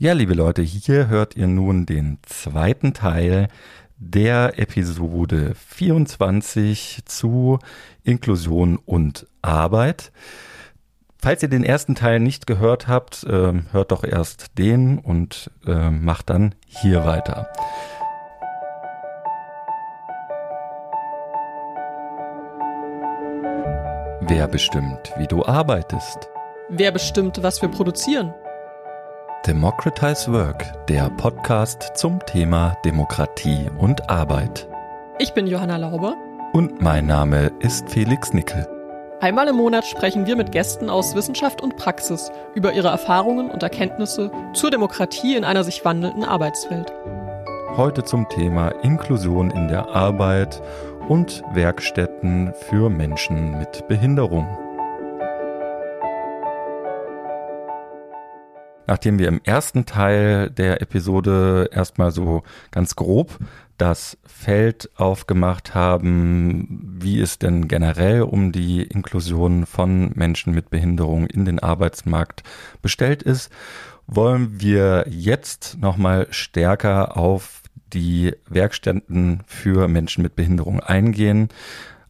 Ja, liebe Leute, hier hört ihr nun den zweiten Teil der Episode 24 zu Inklusion und Arbeit. Falls ihr den ersten Teil nicht gehört habt, äh, hört doch erst den und äh, macht dann hier weiter. Wer bestimmt, wie du arbeitest? Wer bestimmt, was wir produzieren? Democratize Work, der Podcast zum Thema Demokratie und Arbeit. Ich bin Johanna Lauber. Und mein Name ist Felix Nickel. Einmal im Monat sprechen wir mit Gästen aus Wissenschaft und Praxis über ihre Erfahrungen und Erkenntnisse zur Demokratie in einer sich wandelnden Arbeitswelt. Heute zum Thema Inklusion in der Arbeit und Werkstätten für Menschen mit Behinderung. Nachdem wir im ersten Teil der Episode erstmal so ganz grob das Feld aufgemacht haben, wie es denn generell um die Inklusion von Menschen mit Behinderung in den Arbeitsmarkt bestellt ist, wollen wir jetzt nochmal stärker auf die Werkstätten für Menschen mit Behinderung eingehen.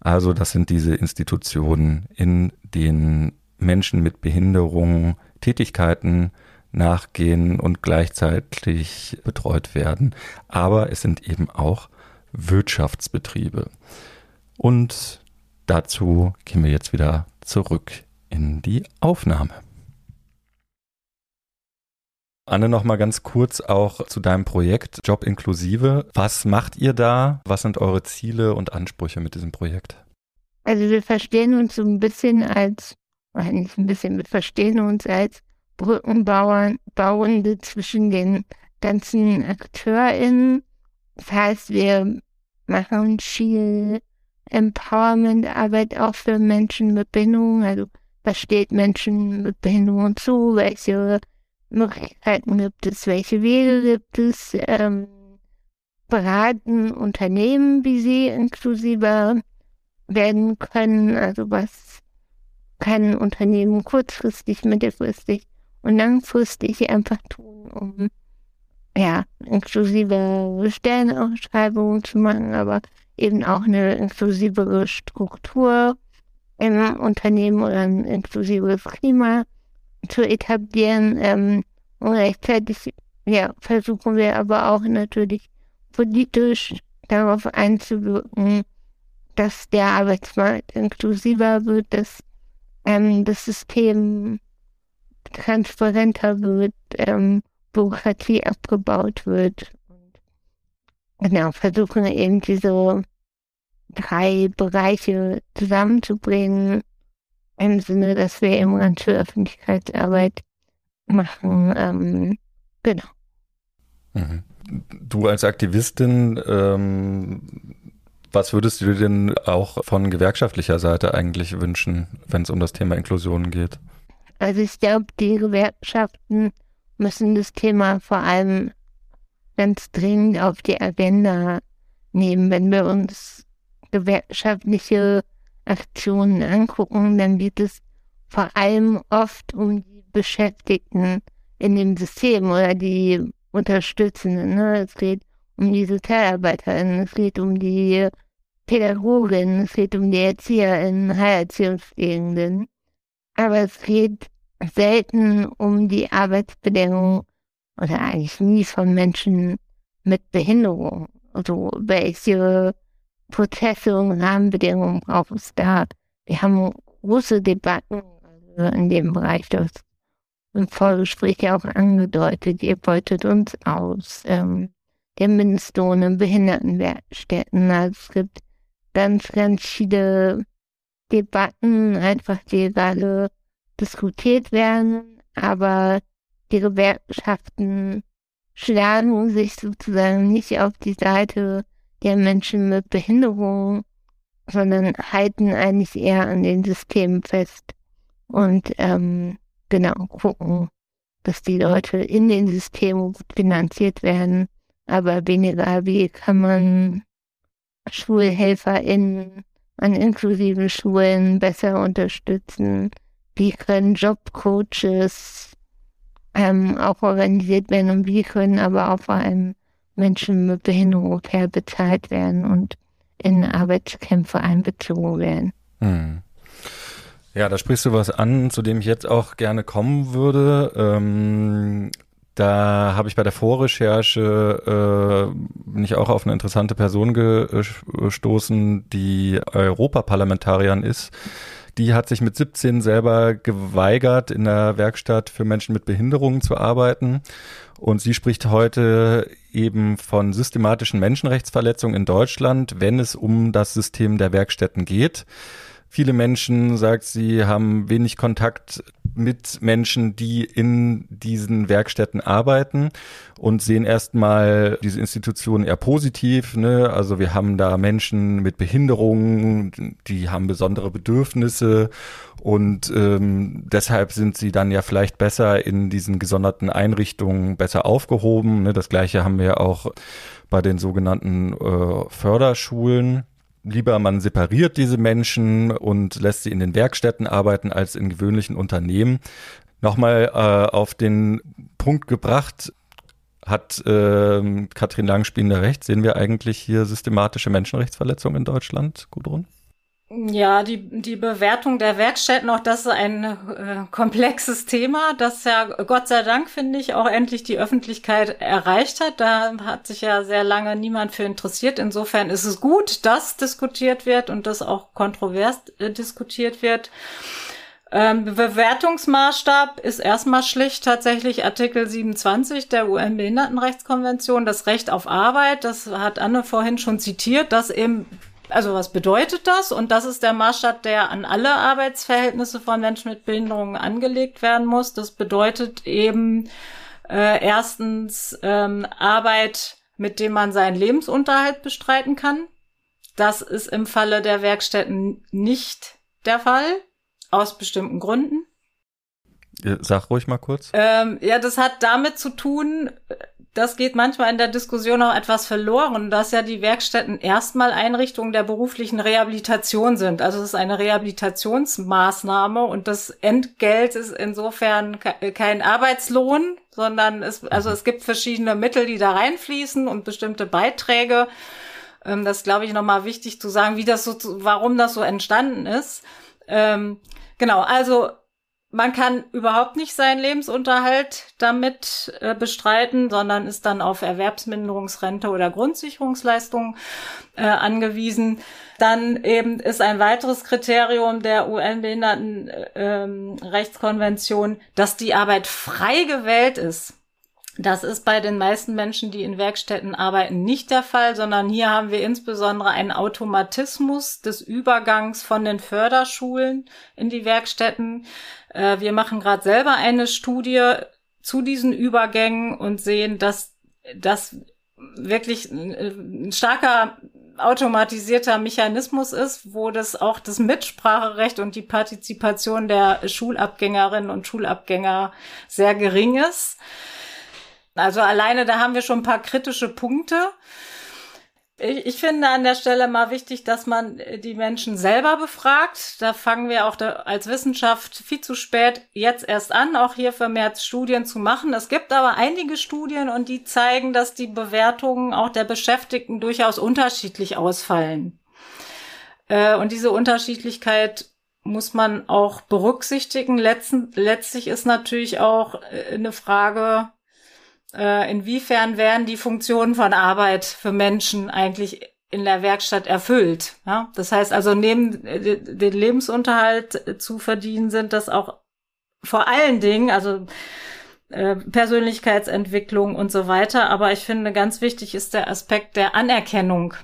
Also das sind diese Institutionen, in denen Menschen mit Behinderung Tätigkeiten nachgehen und gleichzeitig betreut werden. Aber es sind eben auch Wirtschaftsbetriebe. Und dazu gehen wir jetzt wieder zurück in die Aufnahme. Anne, noch mal ganz kurz auch zu deinem Projekt Job inklusive. Was macht ihr da? Was sind eure Ziele und Ansprüche mit diesem Projekt? Also wir verstehen uns so ein bisschen als, nicht ein bisschen, wir verstehen uns als Brückenbauende zwischen den ganzen AkteurInnen. Das heißt, wir machen viel Empowerment-Arbeit auch für Menschen mit Behinderung. Also, was steht Menschen mit Behinderung zu? Welche Möglichkeiten gibt es? Welche Wege gibt es? Ähm, beraten Unternehmen, wie sie inklusiver werden können. Also, was kann Unternehmen kurzfristig, mittelfristig und langfristig einfach tun, um ja, inklusive Stellenausschreibungen zu machen, aber eben auch eine inklusivere Struktur im Unternehmen oder ein inklusives Klima zu etablieren. Ähm, und gleichzeitig ja, versuchen wir aber auch natürlich politisch darauf einzuwirken, dass der Arbeitsmarkt inklusiver wird, dass ähm, das System transparenter wird, ähm, Bürokratie abgebaut wird. Genau, versuchen eben diese drei Bereiche zusammenzubringen, im Sinne, dass wir eben ganz viel Öffentlichkeitsarbeit machen. Ähm, genau. Mhm. Du als Aktivistin, ähm, was würdest du dir denn auch von gewerkschaftlicher Seite eigentlich wünschen, wenn es um das Thema Inklusion geht? Also ich glaube, die Gewerkschaften müssen das Thema vor allem ganz dringend auf die Agenda nehmen. Wenn wir uns gewerkschaftliche Aktionen angucken, dann geht es vor allem oft um die Beschäftigten in dem System oder die Unterstützenden. Ne? Es geht um die SozialarbeiterInnen, es geht um die Pädagoginnen, es geht um die ErzieherInnen, Heilerziehungspflegenden aber es geht selten um die Arbeitsbedingungen oder eigentlich nie von Menschen mit Behinderung. Also welche Prozesse und Rahmenbedingungen braucht es da? Wir haben große Debatten also in dem Bereich, das im Vorgespräch ja auch angedeutet. Ihr beutet uns aus. Ähm, der Mindestlohn in Behindertenwerkstätten. Also es gibt ganz, ganz viele Debatten einfach, die gerade diskutiert werden, aber die Gewerkschaften schlagen sich sozusagen nicht auf die Seite der Menschen mit Behinderung, sondern halten eigentlich eher an den Systemen fest und ähm, genau gucken, dass die Leute in den Systemen gut finanziert werden, aber weniger, wie kann man SchulhelferInnen an inklusiven Schulen besser unterstützen? Wie können Jobcoaches ähm, auch organisiert werden und wie können aber auch vor allem Menschen mit Behinderung fair bezahlt werden und in Arbeitskämpfe einbezogen werden. Hm. Ja, da sprichst du was an, zu dem ich jetzt auch gerne kommen würde. Ähm, da habe ich bei der Vorrecherche äh, bin ich auch auf eine interessante Person gestoßen, die Europaparlamentarierin ist. Die hat sich mit 17 selber geweigert, in der Werkstatt für Menschen mit Behinderungen zu arbeiten. Und sie spricht heute eben von systematischen Menschenrechtsverletzungen in Deutschland, wenn es um das System der Werkstätten geht. Viele Menschen, sagt sie, haben wenig Kontakt mit Menschen, die in diesen Werkstätten arbeiten und sehen erstmal diese Institutionen eher positiv. Ne? Also wir haben da Menschen mit Behinderungen, die haben besondere Bedürfnisse und ähm, deshalb sind sie dann ja vielleicht besser in diesen gesonderten Einrichtungen besser aufgehoben. Ne? Das gleiche haben wir auch bei den sogenannten äh, Förderschulen lieber man separiert diese Menschen und lässt sie in den Werkstätten arbeiten als in gewöhnlichen Unternehmen. Nochmal äh, auf den Punkt gebracht, hat äh, Katrin Langspiel recht, sehen wir eigentlich hier systematische Menschenrechtsverletzungen in Deutschland, Gudrun? Ja, die, die Bewertung der Werkstätten, auch das ist ein äh, komplexes Thema, das ja Gott sei Dank, finde ich, auch endlich die Öffentlichkeit erreicht hat. Da hat sich ja sehr lange niemand für interessiert. Insofern ist es gut, dass diskutiert wird und das auch kontrovers äh, diskutiert wird. Ähm, Bewertungsmaßstab ist erstmal schlicht tatsächlich Artikel 27 der UN-Behindertenrechtskonvention, das Recht auf Arbeit. Das hat Anne vorhin schon zitiert, dass eben also was bedeutet das? Und das ist der Maßstab, der an alle Arbeitsverhältnisse von Menschen mit Behinderungen angelegt werden muss. Das bedeutet eben äh, erstens ähm, Arbeit, mit dem man seinen Lebensunterhalt bestreiten kann. Das ist im Falle der Werkstätten nicht der Fall, aus bestimmten Gründen. Sag ruhig mal kurz. Ähm, ja, das hat damit zu tun, das geht manchmal in der Diskussion auch etwas verloren, dass ja die Werkstätten erstmal Einrichtungen der beruflichen Rehabilitation sind. Also es ist eine Rehabilitationsmaßnahme und das Entgelt ist insofern kein Arbeitslohn, sondern es, also es gibt verschiedene Mittel, die da reinfließen und bestimmte Beiträge. Ähm, das glaube ich nochmal wichtig zu sagen, wie das so, warum das so entstanden ist. Ähm, genau, also man kann überhaupt nicht seinen Lebensunterhalt damit äh, bestreiten, sondern ist dann auf Erwerbsminderungsrente oder Grundsicherungsleistung äh, angewiesen. Dann eben ist ein weiteres Kriterium der UN-Behindertenrechtskonvention, ähm, dass die Arbeit frei gewählt ist. Das ist bei den meisten Menschen, die in Werkstätten arbeiten, nicht der Fall, sondern hier haben wir insbesondere einen Automatismus des Übergangs von den Förderschulen in die Werkstätten. Äh, wir machen gerade selber eine Studie zu diesen Übergängen und sehen, dass das wirklich ein starker automatisierter Mechanismus ist, wo das auch das Mitspracherecht und die Partizipation der Schulabgängerinnen und Schulabgänger sehr gering ist. Also alleine da haben wir schon ein paar kritische Punkte. Ich, ich finde an der Stelle mal wichtig, dass man die Menschen selber befragt. Da fangen wir auch da als Wissenschaft viel zu spät jetzt erst an, auch hier vermehrt Studien zu machen. Es gibt aber einige Studien und die zeigen, dass die Bewertungen auch der Beschäftigten durchaus unterschiedlich ausfallen. Äh, und diese Unterschiedlichkeit muss man auch berücksichtigen. Letzten, letztlich ist natürlich auch äh, eine Frage, äh, inwiefern werden die Funktionen von Arbeit für Menschen eigentlich in der Werkstatt erfüllt. Ja? Das heißt also, neben äh, den Lebensunterhalt zu verdienen, sind das auch vor allen Dingen, also äh, Persönlichkeitsentwicklung und so weiter. Aber ich finde, ganz wichtig ist der Aspekt der Anerkennung.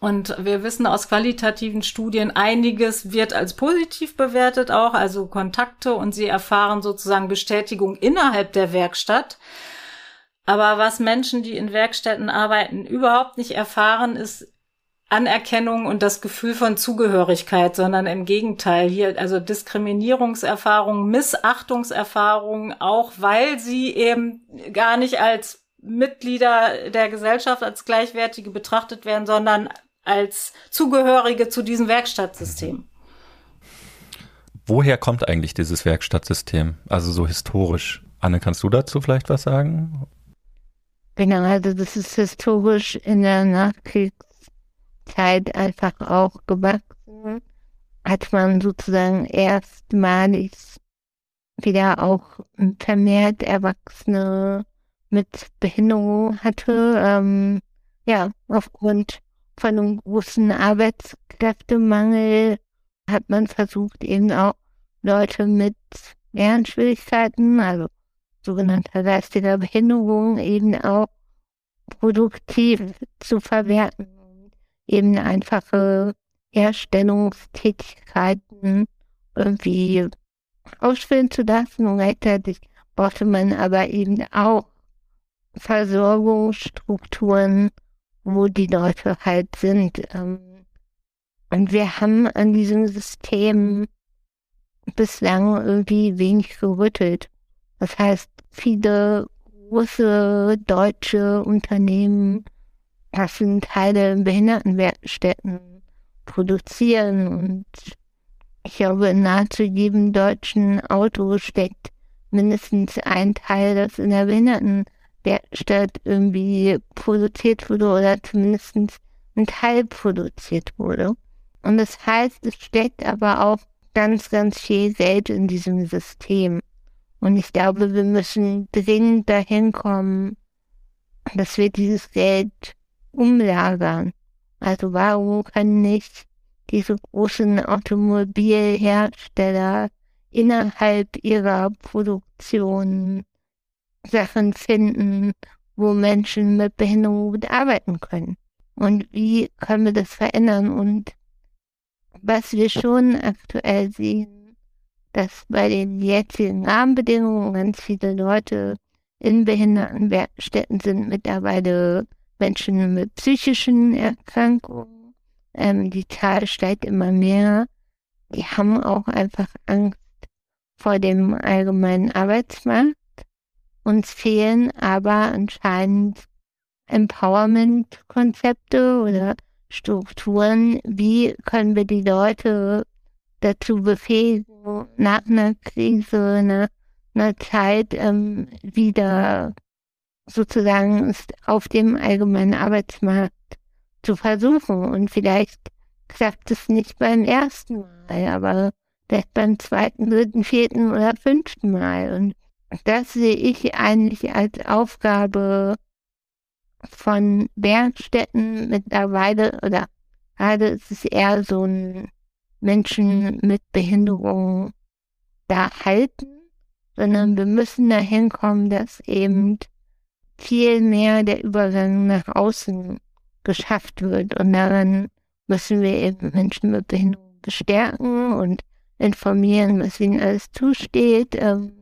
Und wir wissen aus qualitativen Studien, einiges wird als positiv bewertet auch, also Kontakte und sie erfahren sozusagen Bestätigung innerhalb der Werkstatt. Aber was Menschen, die in Werkstätten arbeiten, überhaupt nicht erfahren, ist Anerkennung und das Gefühl von Zugehörigkeit, sondern im Gegenteil hier, also Diskriminierungserfahrungen, Missachtungserfahrungen, auch weil sie eben gar nicht als Mitglieder der Gesellschaft als Gleichwertige betrachtet werden, sondern als Zugehörige zu diesem Werkstattsystem. Woher kommt eigentlich dieses Werkstattsystem? Also so historisch? Anne, kannst du dazu vielleicht was sagen? Genau, also das ist historisch in der Nachkriegszeit einfach auch gewachsen. Hat man sozusagen erstmalig wieder auch vermehrt Erwachsene mit Behinderung hatte. Ähm, ja, aufgrund von einem großen Arbeitskräftemangel hat man versucht, eben auch Leute mit Lernschwierigkeiten, also sogenannter geistiger Behinderung, eben auch produktiv zu verwerten. Eben einfache Herstellungstätigkeiten irgendwie ausführen zu lassen und gleichzeitig brauchte man aber eben auch Versorgungsstrukturen, wo die Leute halt sind. Ähm, und wir haben an diesem System bislang irgendwie wenig gerüttelt. Das heißt, viele große deutsche Unternehmen lassen Teile in Behindertenwerkstätten produzieren und ich glaube, in nahezu jedem deutschen Auto steckt mindestens ein Teil, das in der Behindertenwerkstatt irgendwie produziert wurde oder zumindest ein Teil produziert wurde. Und das heißt, es steckt aber auch ganz, ganz viel Geld in diesem System. Und ich glaube, wir müssen dringend dahin kommen, dass wir dieses Geld umlagern. Also warum können nicht diese großen Automobilhersteller innerhalb ihrer Produktion Sachen finden, wo Menschen mit Behinderung gut arbeiten können? Und wie können wir das verändern? Und was wir schon aktuell sehen, dass bei den jetzigen Rahmenbedingungen ganz viele Leute in Behindertenwerkstätten sind mittlerweile Menschen mit psychischen Erkrankungen. Ähm, die Zahl steigt immer mehr. Die haben auch einfach Angst vor dem allgemeinen Arbeitsmarkt. Uns fehlen aber anscheinend Empowerment-Konzepte oder Strukturen, wie können wir die Leute dazu befähigen, nach einer Krise, nach einer Zeit ähm, wieder sozusagen auf dem allgemeinen Arbeitsmarkt zu versuchen. Und vielleicht klappt es nicht beim ersten Mal, aber vielleicht beim zweiten, dritten, vierten oder fünften Mal. Und das sehe ich eigentlich als Aufgabe von Werkstätten mittlerweile oder gerade ist es eher so ein Menschen mit Behinderung da halten, sondern wir müssen dahin kommen, dass eben viel mehr der Übergang nach außen geschafft wird. Und daran müssen wir eben Menschen mit Behinderung bestärken und informieren, was ihnen alles zusteht. Ähm,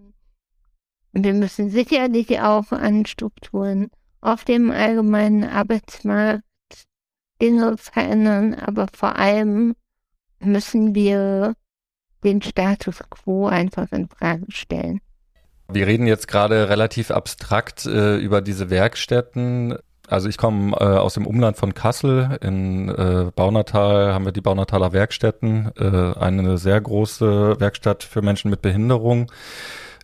wir müssen sicherlich auch an Strukturen auf dem allgemeinen Arbeitsmarkt Dinge verändern, aber vor allem müssen wir den Status quo einfach in Frage stellen. Wir reden jetzt gerade relativ abstrakt äh, über diese Werkstätten. Also ich komme äh, aus dem Umland von Kassel. In äh, Baunatal haben wir die Baunataler Werkstätten, äh, eine sehr große Werkstatt für Menschen mit Behinderung.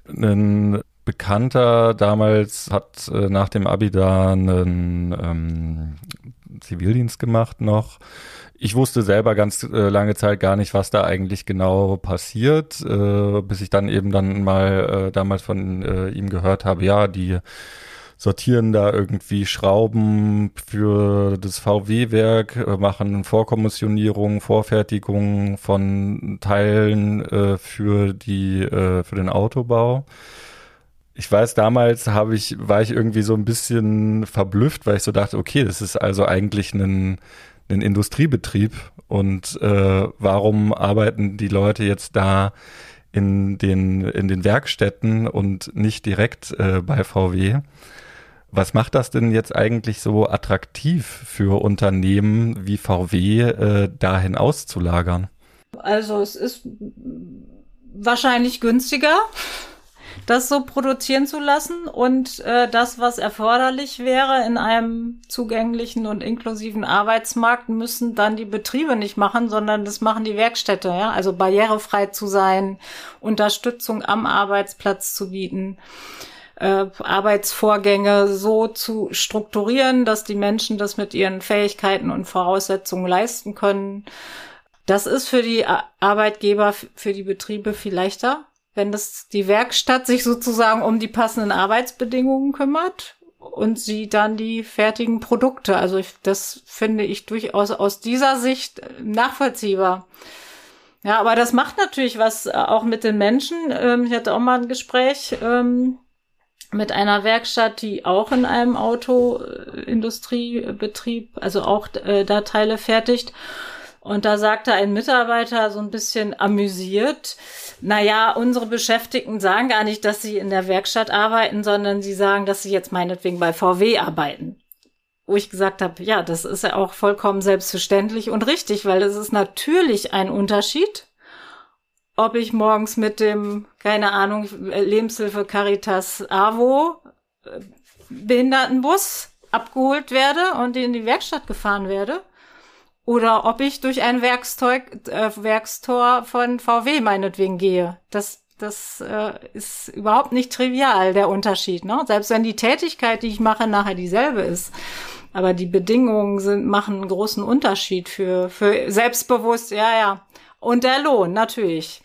Ein Bekannter damals hat äh, nach dem Abi da einen ähm, Zivildienst gemacht noch. Ich wusste selber ganz äh, lange Zeit gar nicht, was da eigentlich genau passiert, äh, bis ich dann eben dann mal äh, damals von äh, ihm gehört habe, ja, die sortieren da irgendwie Schrauben für das VW-Werk, äh, machen Vorkommissionierung, Vorfertigung von Teilen äh, für die äh, für den Autobau ich weiß, damals habe ich, war ich irgendwie so ein bisschen verblüfft, weil ich so dachte, okay, das ist also eigentlich ein, ein Industriebetrieb und äh, warum arbeiten die Leute jetzt da in den, in den Werkstätten und nicht direkt äh, bei VW? Was macht das denn jetzt eigentlich so attraktiv für Unternehmen wie VW, äh, dahin auszulagern? Also es ist wahrscheinlich günstiger das so produzieren zu lassen und äh, das, was erforderlich wäre in einem zugänglichen und inklusiven Arbeitsmarkt, müssen dann die Betriebe nicht machen, sondern das machen die Werkstätte, ja, also barrierefrei zu sein, Unterstützung am Arbeitsplatz zu bieten äh, Arbeitsvorgänge so zu strukturieren, dass die Menschen das mit ihren Fähigkeiten und Voraussetzungen leisten können. Das ist für die Arbeitgeber, für die Betriebe viel leichter, wenn das die Werkstatt sich sozusagen um die passenden Arbeitsbedingungen kümmert und sie dann die fertigen Produkte. Also ich, das finde ich durchaus aus dieser Sicht nachvollziehbar. Ja, aber das macht natürlich was auch mit den Menschen. Ähm, ich hatte auch mal ein Gespräch ähm, mit einer Werkstatt, die auch in einem Autoindustriebetrieb, also auch äh, da Teile fertigt. Und da sagte ein Mitarbeiter so ein bisschen amüsiert, na ja, unsere Beschäftigten sagen gar nicht, dass sie in der Werkstatt arbeiten, sondern sie sagen, dass sie jetzt meinetwegen bei VW arbeiten. Wo ich gesagt habe, ja, das ist ja auch vollkommen selbstverständlich und richtig, weil es ist natürlich ein Unterschied, ob ich morgens mit dem, keine Ahnung, Lebenshilfe Caritas AWO äh, Behindertenbus abgeholt werde und in die Werkstatt gefahren werde. Oder ob ich durch ein Werkstor, äh, Werkstor von VW meinetwegen gehe. Das, das äh, ist überhaupt nicht trivial, der Unterschied. Ne? Selbst wenn die Tätigkeit, die ich mache, nachher dieselbe ist. Aber die Bedingungen sind, machen einen großen Unterschied für, für selbstbewusst, ja, ja. Und der Lohn, natürlich.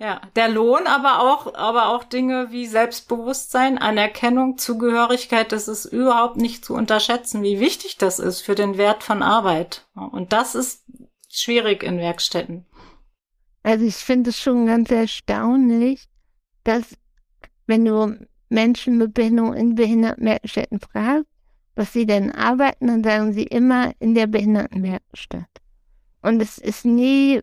Ja, der Lohn, aber auch, aber auch Dinge wie Selbstbewusstsein, Anerkennung, Zugehörigkeit, das ist überhaupt nicht zu unterschätzen, wie wichtig das ist für den Wert von Arbeit. Und das ist schwierig in Werkstätten. Also ich finde es schon ganz erstaunlich, dass wenn du Menschen mit Behinderung in Behindertenwerkstätten fragst, was sie denn arbeiten, dann sagen sie immer in der Behindertenwerkstatt. Und es ist nie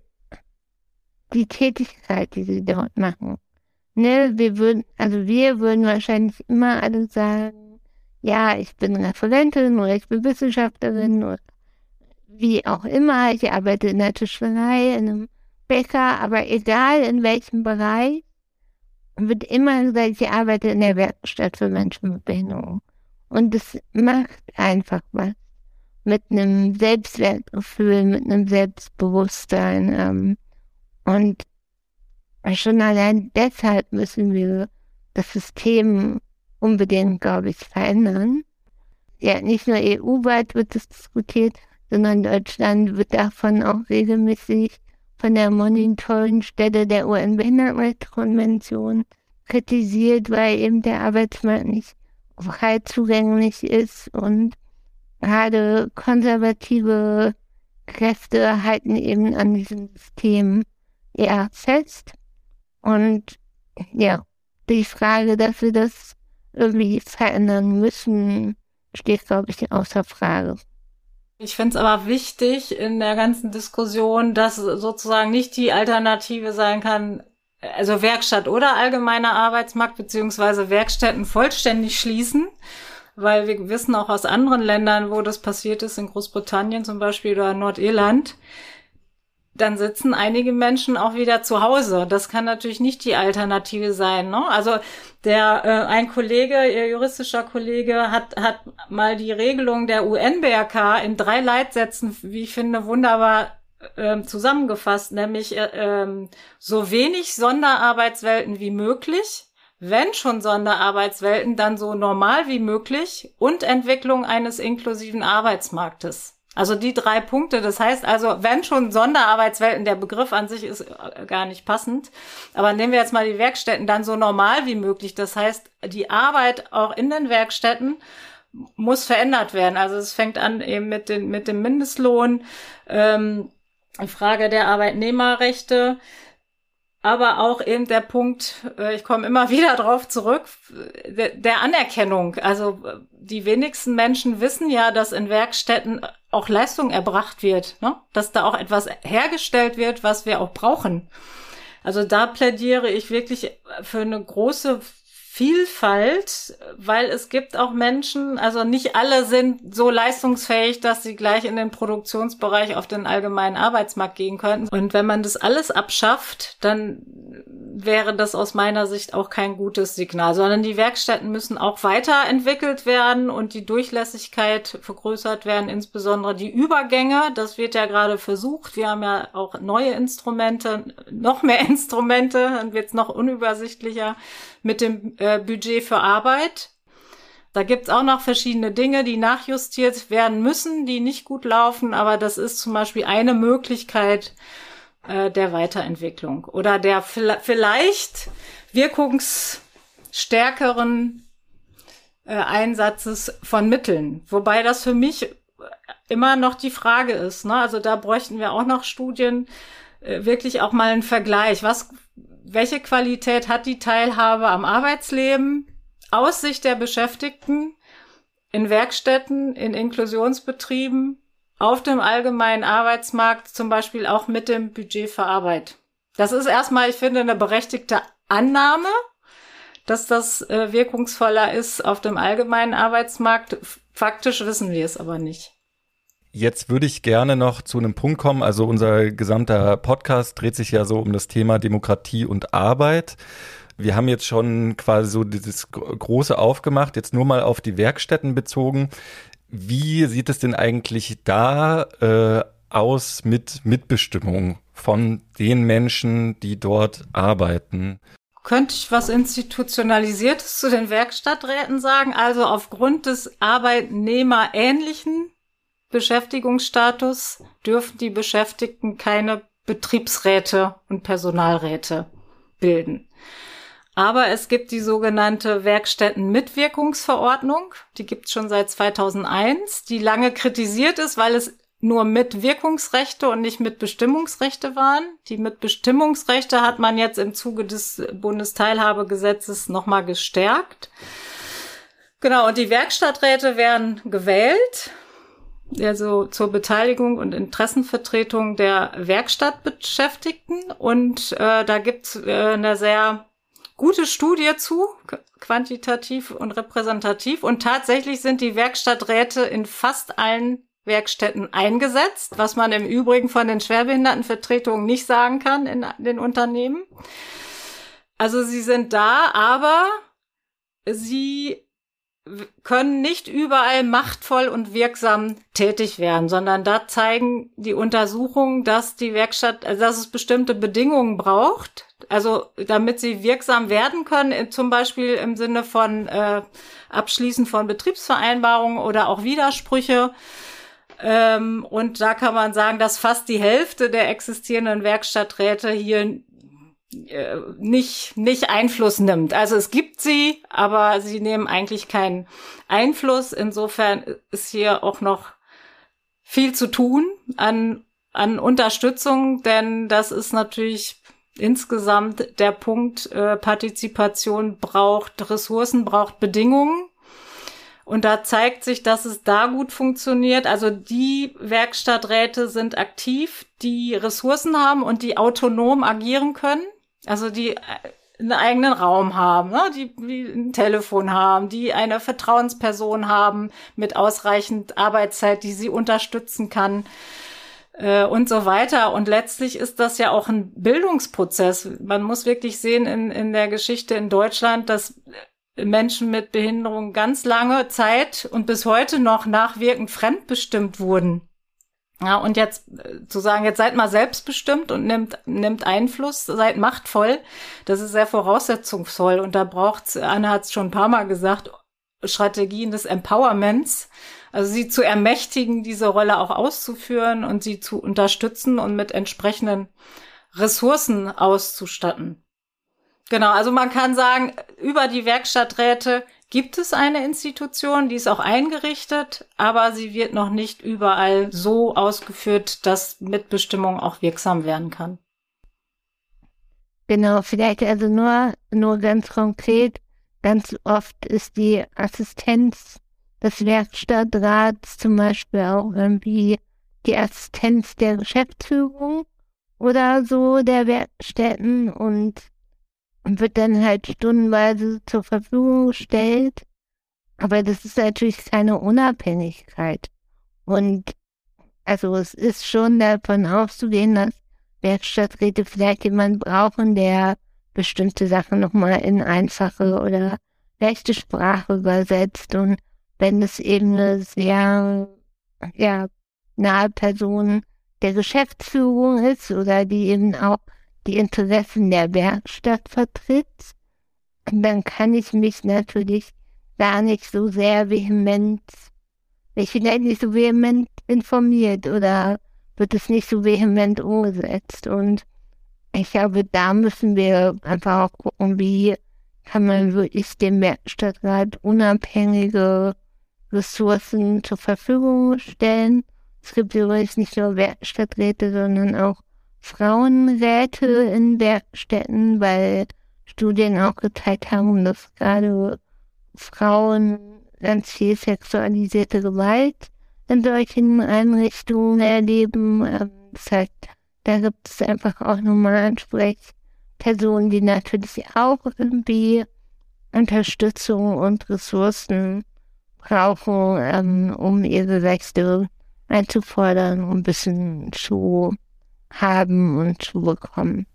die Tätigkeit, die sie dort machen. Ne, wir würden, also wir würden wahrscheinlich immer alle sagen, ja, ich bin Referentin oder ich bin Wissenschaftlerin oder wie auch immer, ich arbeite in der Tischlerei, in einem Bäcker, aber egal in welchem Bereich, wird immer gesagt, ich arbeite in der Werkstatt für Menschen mit Behinderung. Und es macht einfach was mit einem Selbstwertgefühl, mit einem Selbstbewusstsein. Ähm, und schon allein deshalb müssen wir das System unbedingt, glaube ich, verändern. Ja, nicht nur EU-weit wird es diskutiert, sondern Deutschland wird davon auch regelmäßig von der Monitoringstelle der UN-Behindertenrechtskonvention kritisiert, weil eben der Arbeitsmarkt nicht frei zugänglich ist und gerade konservative Kräfte halten eben an diesem System eher fest. Und ja, die Frage, dass wir das irgendwie verändern müssen, steht, glaube ich, außer Frage. Ich finde es aber wichtig in der ganzen Diskussion, dass sozusagen nicht die Alternative sein kann, also Werkstatt oder allgemeiner Arbeitsmarkt beziehungsweise Werkstätten vollständig schließen, weil wir wissen auch aus anderen Ländern, wo das passiert ist, in Großbritannien zum Beispiel oder Nordirland, dann sitzen einige Menschen auch wieder zu Hause. Das kann natürlich nicht die Alternative sein. Ne? Also der äh, ein Kollege, ihr juristischer Kollege, hat hat mal die Regelung der UN-BRK in drei Leitsätzen, wie ich finde, wunderbar äh, zusammengefasst, nämlich äh, ähm, so wenig Sonderarbeitswelten wie möglich. Wenn schon Sonderarbeitswelten, dann so normal wie möglich und Entwicklung eines inklusiven Arbeitsmarktes. Also die drei Punkte, das heißt also, wenn schon Sonderarbeitswelten, der Begriff an sich ist äh, gar nicht passend, aber nehmen wir jetzt mal die Werkstätten dann so normal wie möglich. Das heißt, die Arbeit auch in den Werkstätten muss verändert werden. Also es fängt an eben mit, den, mit dem Mindestlohn, ähm, Frage der Arbeitnehmerrechte, aber auch eben der Punkt, äh, ich komme immer wieder drauf zurück, der Anerkennung. Also die wenigsten Menschen wissen ja, dass in Werkstätten auch Leistung erbracht wird, ne? dass da auch etwas hergestellt wird, was wir auch brauchen. Also da plädiere ich wirklich für eine große Vielfalt, weil es gibt auch Menschen, also nicht alle sind so leistungsfähig, dass sie gleich in den Produktionsbereich auf den allgemeinen Arbeitsmarkt gehen können. Und wenn man das alles abschafft, dann wäre das aus meiner Sicht auch kein gutes Signal, sondern die Werkstätten müssen auch weiterentwickelt werden und die Durchlässigkeit vergrößert werden, insbesondere die Übergänge. Das wird ja gerade versucht. Wir haben ja auch neue Instrumente, noch mehr Instrumente, dann wird es noch unübersichtlicher mit dem äh, Budget für Arbeit. Da gibt's auch noch verschiedene Dinge, die nachjustiert werden müssen, die nicht gut laufen, aber das ist zum Beispiel eine Möglichkeit äh, der Weiterentwicklung oder der vielleicht wirkungsstärkeren äh, Einsatzes von Mitteln. Wobei das für mich immer noch die Frage ist. Ne? Also da bräuchten wir auch noch Studien, äh, wirklich auch mal einen Vergleich. Was welche Qualität hat die Teilhabe am Arbeitsleben aus Sicht der Beschäftigten in Werkstätten, in Inklusionsbetrieben, auf dem allgemeinen Arbeitsmarkt, zum Beispiel auch mit dem Budget für Arbeit. Das ist erstmal, ich finde, eine berechtigte Annahme, dass das äh, wirkungsvoller ist auf dem allgemeinen Arbeitsmarkt. Faktisch wissen wir es aber nicht. Jetzt würde ich gerne noch zu einem Punkt kommen. Also unser gesamter Podcast dreht sich ja so um das Thema Demokratie und Arbeit. Wir haben jetzt schon quasi so dieses große aufgemacht, jetzt nur mal auf die Werkstätten bezogen. Wie sieht es denn eigentlich da äh, aus mit Mitbestimmung von den Menschen, die dort arbeiten? Könnte ich was Institutionalisiertes zu den Werkstatträten sagen? Also aufgrund des arbeitnehmerähnlichen Beschäftigungsstatus dürfen die Beschäftigten keine Betriebsräte und Personalräte bilden. Aber es gibt die sogenannte Werkstättenmitwirkungsverordnung. Die gibt es schon seit 2001, die lange kritisiert ist, weil es nur Mitwirkungsrechte und nicht Mitbestimmungsrechte waren. Die Mitbestimmungsrechte hat man jetzt im Zuge des Bundesteilhabegesetzes nochmal gestärkt. Genau, und die Werkstatträte werden gewählt also zur Beteiligung und Interessenvertretung der Werkstattbeschäftigten. Und äh, da gibt's äh, eine sehr gute Studie zu, quantitativ und repräsentativ. Und tatsächlich sind die Werkstatträte in fast allen Werkstätten eingesetzt, was man im Übrigen von den Schwerbehindertenvertretungen nicht sagen kann in den Unternehmen. Also sie sind da, aber sie können nicht überall machtvoll und wirksam tätig werden, sondern da zeigen die Untersuchungen, dass die Werkstatt, also dass es bestimmte Bedingungen braucht, also damit sie wirksam werden können, zum Beispiel im Sinne von äh, Abschließen von Betriebsvereinbarungen oder auch Widersprüche. Ähm, und da kann man sagen, dass fast die Hälfte der existierenden Werkstatträte hier äh, nicht, nicht Einfluss nimmt. Also es gibt sie, aber sie nehmen eigentlich keinen Einfluss. Insofern ist hier auch noch viel zu tun an, an Unterstützung, denn das ist natürlich insgesamt der Punkt, äh, Partizipation braucht Ressourcen, braucht Bedingungen. Und da zeigt sich, dass es da gut funktioniert. Also die Werkstatträte sind aktiv, die Ressourcen haben und die autonom agieren können. Also die äh, einen eigenen Raum haben, ne? die, die ein Telefon haben, die eine Vertrauensperson haben mit ausreichend Arbeitszeit, die sie unterstützen kann äh, und so weiter. Und letztlich ist das ja auch ein Bildungsprozess. Man muss wirklich sehen in, in der Geschichte in Deutschland, dass Menschen mit Behinderung ganz lange Zeit und bis heute noch nachwirkend fremdbestimmt wurden. Ja, und jetzt äh, zu sagen, jetzt seid mal selbstbestimmt und nimmt, nimmt Einfluss, seid machtvoll, das ist sehr voraussetzungsvoll. Und da braucht Anne hat es schon ein paar Mal gesagt, Strategien des Empowerments, also sie zu ermächtigen, diese Rolle auch auszuführen und sie zu unterstützen und mit entsprechenden Ressourcen auszustatten. Genau, also man kann sagen, über die Werkstatträte gibt es eine Institution, die ist auch eingerichtet, aber sie wird noch nicht überall so ausgeführt, dass Mitbestimmung auch wirksam werden kann. Genau, vielleicht also nur, nur ganz konkret, ganz oft ist die Assistenz des Werkstattrats zum Beispiel auch irgendwie die Assistenz der Geschäftsführung oder so der Werkstätten und wird dann halt stundenweise zur Verfügung gestellt. Aber das ist natürlich keine Unabhängigkeit. Und also es ist schon davon auszugehen, dass Werkstatträte vielleicht jemanden brauchen, der bestimmte Sachen nochmal in einfache oder leichte Sprache übersetzt. Und wenn es eben eine sehr ja, nahe Person der Geschäftsführung ist oder die eben auch die Interessen der Werkstatt vertritt, dann kann ich mich natürlich gar nicht so sehr vehement, ich vielleicht nicht so vehement informiert oder wird es nicht so vehement umgesetzt. Und ich glaube, da müssen wir einfach auch gucken, wie kann man wirklich dem Werkstattrat unabhängige Ressourcen zur Verfügung stellen. Es gibt übrigens nicht nur Werkstatträte, sondern auch Frauenräte in Werkstätten, weil Studien auch gezeigt haben, dass gerade Frauen ganz viel sexualisierte Gewalt in solchen Einrichtungen erleben. Ähm, das heißt, da gibt es einfach auch nochmal Ansprechpersonen, die natürlich auch irgendwie Unterstützung und Ressourcen brauchen, ähm, um ihre Rechte einzufordern und ein bisschen zu haben und zu bekommen.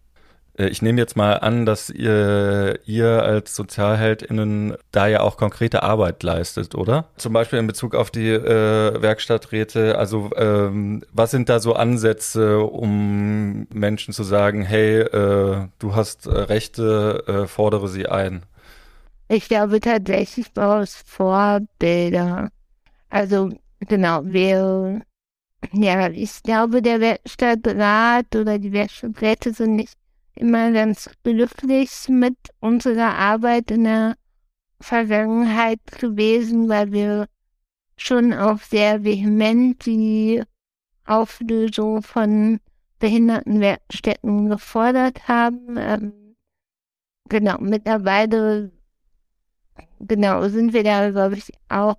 Äh, ich nehme jetzt mal an, dass ihr, ihr als SozialheldInnen da ja auch konkrete Arbeit leistet, oder? Zum Beispiel in Bezug auf die äh, Werkstatträte. Also ähm, was sind da so Ansätze, um Menschen zu sagen, hey, äh, du hast äh, Rechte, äh, fordere sie ein? Ich glaube tatsächlich braucht es Vorbilder. Also genau, wir ja, ich glaube, der Werkstattrat oder die Werkstatträte sind nicht immer ganz glücklich mit unserer Arbeit in der Vergangenheit gewesen, weil wir schon auch sehr vehement die Auflösung von Behindertenwerkstätten gefordert haben. Ähm, genau, mittlerweile, genau, sind wir da, glaube ich, auch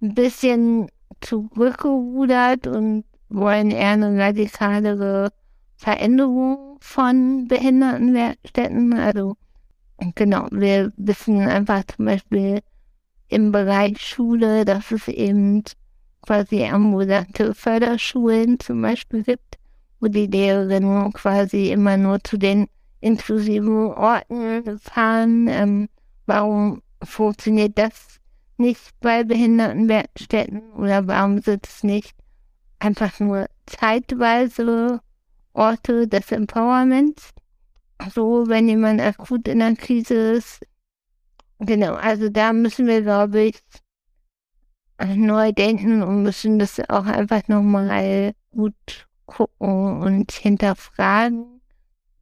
ein bisschen zurückgerudert und wollen eher eine radikalere Veränderung von Behindertenwerkstätten. Also genau, wir wissen einfach zum Beispiel im Bereich Schule, dass es eben quasi ambulante Förderschulen zum Beispiel gibt, wo die Lehrerinnen quasi immer nur zu den inklusiven Orten fahren. Ähm, warum funktioniert das nicht bei Behindertenwerkstätten oder warum sind es nicht einfach nur zeitweise Orte des Empowerments? So, wenn jemand akut in der Krise ist. Genau, also da müssen wir, glaube ich, neu denken und müssen das auch einfach nochmal gut gucken und hinterfragen.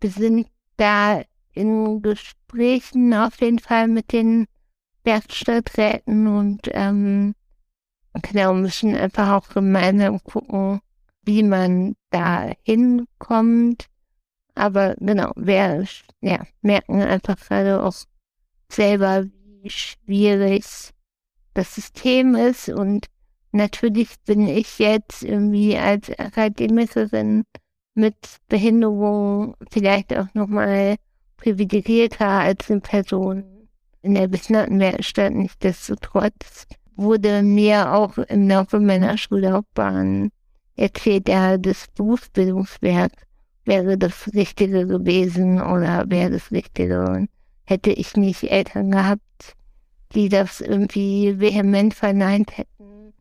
Wir sind da in Gesprächen auf jeden Fall mit den Werkstatträten und ähm, genau, müssen einfach auch gemeinsam gucken, wie man da hinkommt. Aber genau, wir ja, merken einfach gerade auch selber, wie schwierig das System ist. Und natürlich bin ich jetzt irgendwie als Akademikerin mit Behinderung vielleicht auch nochmal privilegierter als eine Person in der Behindertenwerkstatt. Nichtsdestotrotz wurde mir auch im Laufe meiner Schullaufbahn erzählt, ja, das Berufsbildungswerk wäre das Richtige gewesen oder wäre das Richtige. Und hätte ich nicht Eltern gehabt, die das irgendwie vehement verneint hätten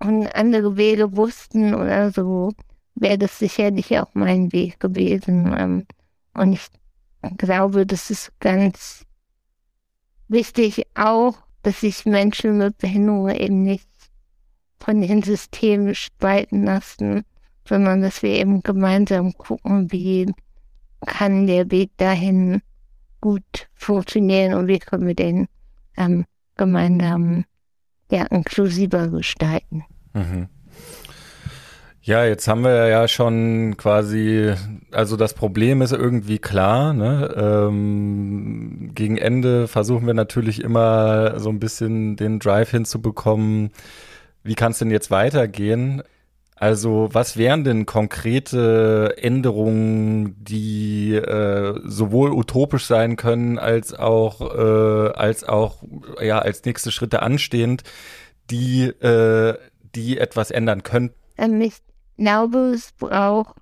und andere Wege wussten oder so, wäre das sicherlich auch mein Weg gewesen. Ähm, und ich glaube, das ist ganz wichtig auch, dass sich Menschen mit Behinderung eben nicht von den Systemen spalten lassen, sondern dass wir eben gemeinsam gucken, wie kann der Weg dahin gut funktionieren und wie können wir den ähm, gemeinsam ja, inklusiver gestalten. Mhm. Ja, jetzt haben wir ja schon quasi, also das Problem ist irgendwie klar. Ne? Ähm, gegen Ende versuchen wir natürlich immer so ein bisschen den Drive hinzubekommen. Wie kann es denn jetzt weitergehen? Also was wären denn konkrete Änderungen, die äh, sowohl utopisch sein können als auch äh, als auch ja als nächste Schritte anstehend, die äh, die etwas ändern könnten? Ähm, ich glaube, es braucht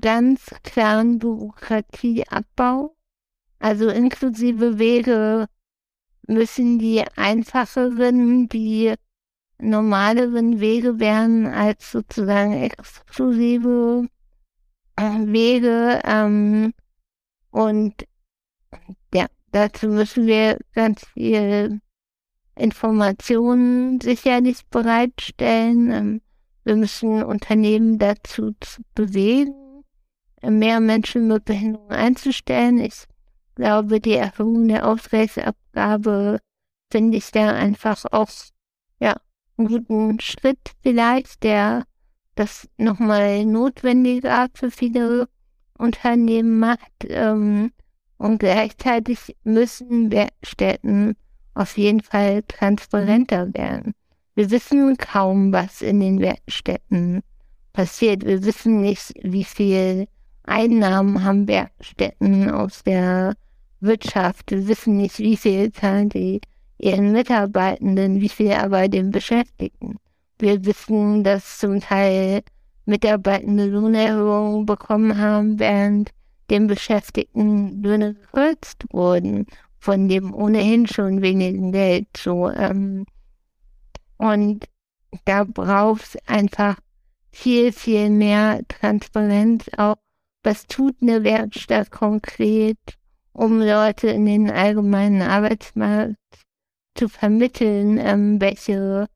ganz klaren Bürokratieabbau. Also inklusive Wege müssen die einfacheren, die normaleren Wege wären als sozusagen exklusive äh, Wege. Ähm, und ja, dazu müssen wir ganz viel Informationen sicherlich bereitstellen. Ähm, wir müssen Unternehmen dazu bewegen, mehr Menschen mit Behinderung einzustellen. Ich glaube, die Erhöhung der Ausgleichsabgabe finde ich da einfach auch ja, einen guten Schritt vielleicht, der das nochmal notwendiger für viele Unternehmen macht. Ähm, und gleichzeitig müssen Werkstätten auf jeden Fall transparenter werden. Wir wissen kaum, was in den Werkstätten passiert. Wir wissen nicht, wie viel Einnahmen haben Werkstätten aus der Wirtschaft. Wir wissen nicht, wie viel zahlen die ihren Mitarbeitenden, wie viel aber den Beschäftigten. Wir wissen, dass zum Teil Mitarbeitende Lohnerhöhungen bekommen haben, während den Beschäftigten Löhne gekürzt wurden von dem ohnehin schon wenigen Geld. So, ähm, und da braucht es einfach viel, viel mehr Transparenz auch. Was tut eine Werkstatt konkret, um Leute in den allgemeinen Arbeitsmarkt zu vermitteln, ähm, welche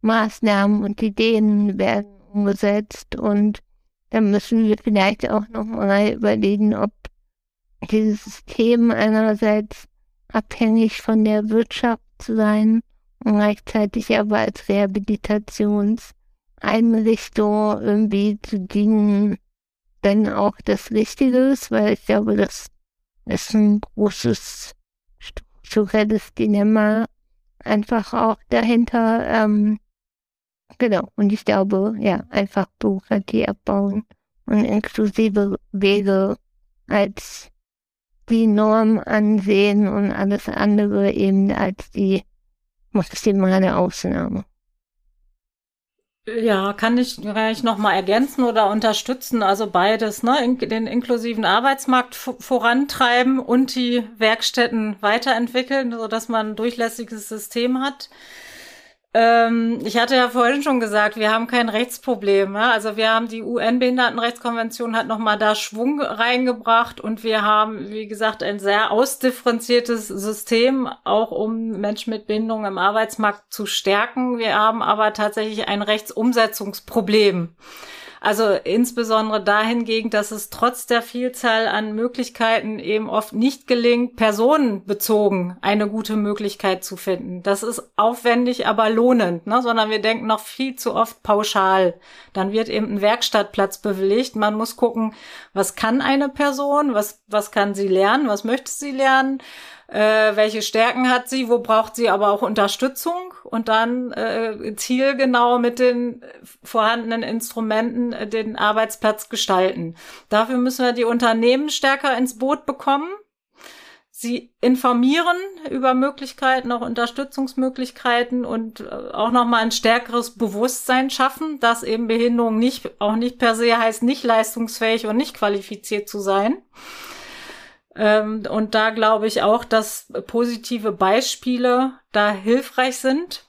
Maßnahmen und Ideen werden umgesetzt und dann müssen wir vielleicht auch noch mal überlegen, ob dieses System einerseits abhängig von der Wirtschaft sein und gleichzeitig aber als Rehabilitationseinrichtung irgendwie zu dienen, dann auch das Richtige ist, weil ich glaube, das ist ein großes strukturelles Dilemma einfach auch dahinter. Ähm, genau, und ich glaube, ja, einfach Bürokratie abbauen und inklusive Wege als die Norm ansehen und alles andere eben als die maximale Ausnahme. Ja, kann ich, kann ich noch mal ergänzen oder unterstützen, also beides, ne, in, den inklusiven Arbeitsmarkt vorantreiben und die Werkstätten weiterentwickeln, so dass man ein durchlässiges System hat. Ähm, ich hatte ja vorhin schon gesagt, wir haben kein Rechtsproblem. Ja? Also wir haben die UN-Behindertenrechtskonvention hat nochmal da Schwung reingebracht und wir haben, wie gesagt, ein sehr ausdifferenziertes System, auch um Menschen mit Behinderung im Arbeitsmarkt zu stärken. Wir haben aber tatsächlich ein Rechtsumsetzungsproblem. Also insbesondere dahingehend, dass es trotz der Vielzahl an Möglichkeiten eben oft nicht gelingt, personenbezogen eine gute Möglichkeit zu finden. Das ist aufwendig, aber lohnend, ne? sondern wir denken noch viel zu oft pauschal. Dann wird eben ein Werkstattplatz bewilligt. Man muss gucken, was kann eine Person, was, was kann sie lernen, was möchte sie lernen äh, welche Stärken hat sie, wo braucht sie aber auch Unterstützung und dann äh, zielgenau mit den vorhandenen Instrumenten äh, den Arbeitsplatz gestalten. Dafür müssen wir die Unternehmen stärker ins Boot bekommen. Sie informieren über Möglichkeiten, auch Unterstützungsmöglichkeiten und äh, auch nochmal ein stärkeres Bewusstsein schaffen, dass eben Behinderung nicht, auch nicht per se heißt, nicht leistungsfähig und nicht qualifiziert zu sein. Ähm, und da glaube ich auch, dass positive Beispiele da hilfreich sind.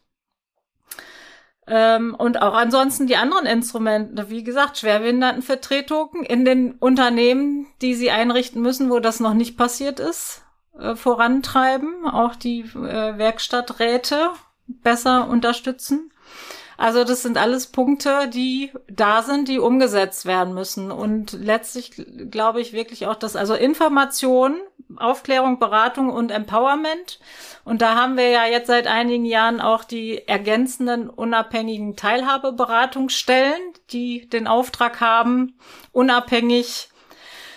Ähm, und auch ansonsten die anderen Instrumente, wie gesagt, Schwerbehindertenvertretungen in den Unternehmen, die sie einrichten müssen, wo das noch nicht passiert ist, äh, vorantreiben, auch die äh, Werkstatträte besser unterstützen. Also das sind alles Punkte, die da sind, die umgesetzt werden müssen. Und letztlich glaube ich wirklich auch, dass also Information, Aufklärung, Beratung und Empowerment. Und da haben wir ja jetzt seit einigen Jahren auch die ergänzenden unabhängigen Teilhabeberatungsstellen, die den Auftrag haben, unabhängig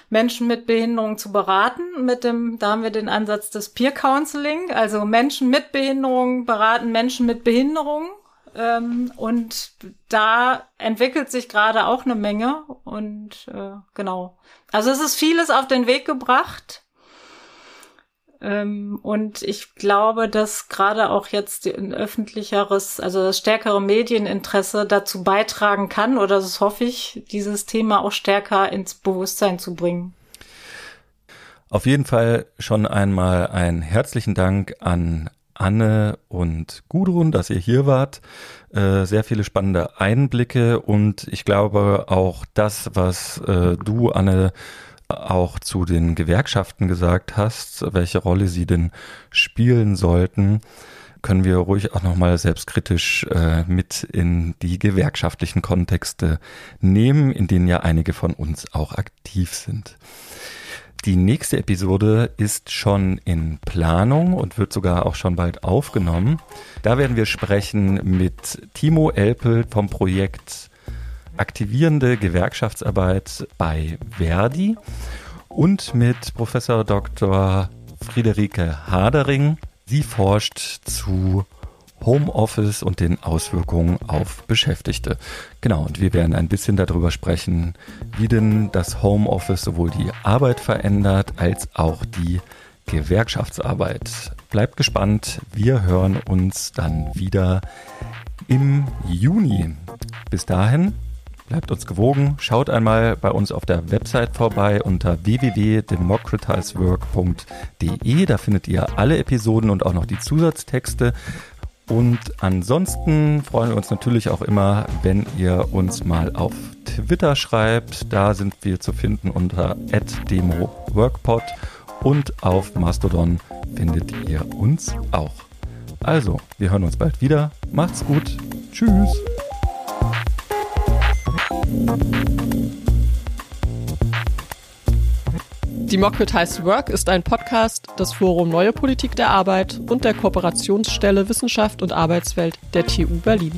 Menschen mit Behinderung zu beraten. Mit dem, da haben wir den Ansatz des Peer Counseling, also Menschen mit Behinderung beraten Menschen mit Behinderung Ähm, und da entwickelt sich gerade auch eine Menge. Und äh, genau. Also es ist vieles auf den Weg gebracht. Ähm, und ich glaube, dass gerade auch jetzt ein öffentlicheres, also das stärkere Medieninteresse dazu beitragen kann, oder das hoffe ich, dieses Thema auch stärker ins Bewusstsein zu bringen. Auf jeden Fall schon einmal einen herzlichen Dank an Anne und Gudrun, dass ihr hier wart. Äh, sehr viele spannende Einblicke und ich glaube auch das, was äh, du, Anne, auch zu den Gewerkschaften gesagt hast, welche Rolle sie denn spielen sollten, können wir ruhig auch nochmal selbstkritisch äh, mit in die gewerkschaftlichen Kontexte nehmen, in denen ja einige von uns auch aktiv sind. Die nächste Episode ist schon in Planung und wird sogar auch schon bald aufgenommen. Da werden wir sprechen mit Timo Elpel vom Projekt aktivierende Gewerkschaftsarbeit bei Verdi und mit Professor Dr. Friederike Hadering. Sie forscht zu Homeoffice und den Auswirkungen auf Beschäftigte. Genau, und wir werden ein bisschen darüber sprechen, wie denn das Homeoffice sowohl die Arbeit verändert als auch die Gewerkschaftsarbeit. Bleibt gespannt, wir hören uns dann wieder im Juni. Bis dahin Bleibt uns gewogen, schaut einmal bei uns auf der Website vorbei unter www.democratizework.de. Da findet ihr alle Episoden und auch noch die Zusatztexte. Und ansonsten freuen wir uns natürlich auch immer, wenn ihr uns mal auf Twitter schreibt. Da sind wir zu finden unter @demoworkpod und auf Mastodon findet ihr uns auch. Also, wir hören uns bald wieder. Macht's gut. Tschüss. Democratized Work ist ein Podcast des Forum Neue Politik der Arbeit und der Kooperationsstelle Wissenschaft und Arbeitswelt der TU Berlin.